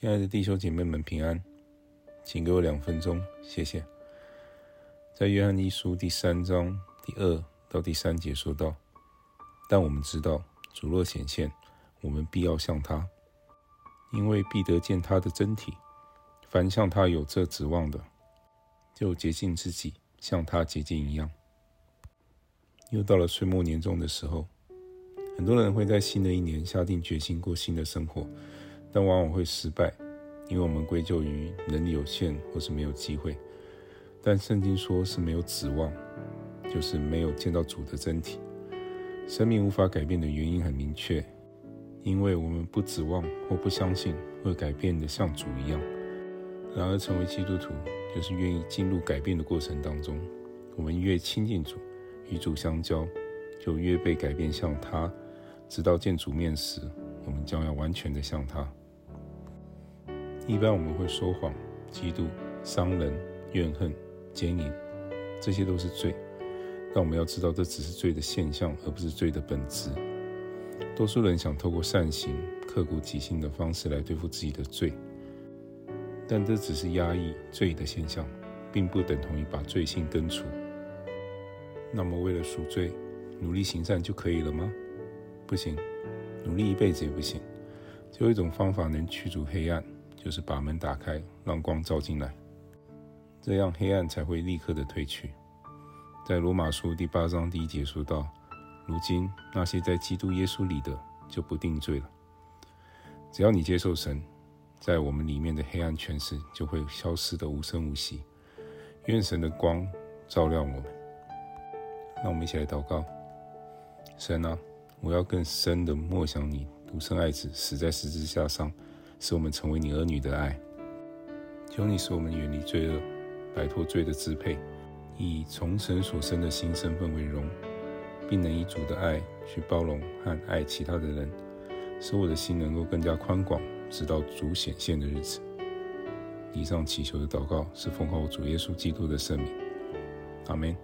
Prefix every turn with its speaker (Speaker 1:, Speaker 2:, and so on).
Speaker 1: 亲爱的弟兄姐妹们，平安，请给我两分钟，谢谢。在约翰一书第三章第二到第三节说道：“但我们知道，主若显现，我们必要像他，因为必得见他的真体。凡向他有这指望的，就洁净自己，像他洁净一样。”又到了岁末年终的时候，很多人会在新的一年下定决心过新的生活。但往往会失败，因为我们归咎于能力有限，或是没有机会。但圣经说是没有指望，就是没有见到主的真体。生命无法改变的原因很明确，因为我们不指望或不相信会改变的像主一样。然而，成为基督徒就是愿意进入改变的过程当中。我们越亲近主，与主相交，就越被改变像他，直到见主面时，我们将要完全的像他。一般我们会说谎、嫉妒、伤人、怨恨、奸淫，这些都是罪。但我们要知道，这只是罪的现象，而不是罪的本质。多数人想透过善行、刻骨己心的方式来对付自己的罪，但这只是压抑罪的现象，并不等同于把罪性根除。那么，为了赎罪，努力行善就可以了吗？不行，努力一辈子也不行。只有一种方法能驱逐黑暗。就是把门打开，让光照进来，这样黑暗才会立刻的退去。在罗马书第八章第一节说到：“如今那些在基督耶稣里的，就不定罪了。只要你接受神，在我们里面的黑暗权势就会消失得无声无息。愿神的光照亮我们。让我们一起来祷告：神啊，我要更深的默想你独生爱子死在十字架上。使我们成为你儿女的爱，求你使我们远离罪恶，摆脱罪的支配，以从神所生的新身份为荣，并能以主的爱去包容和爱其他的人，使我的心能够更加宽广，直到主显现的日子。以上祈求的祷告是奉靠主耶稣基督的圣名，阿门。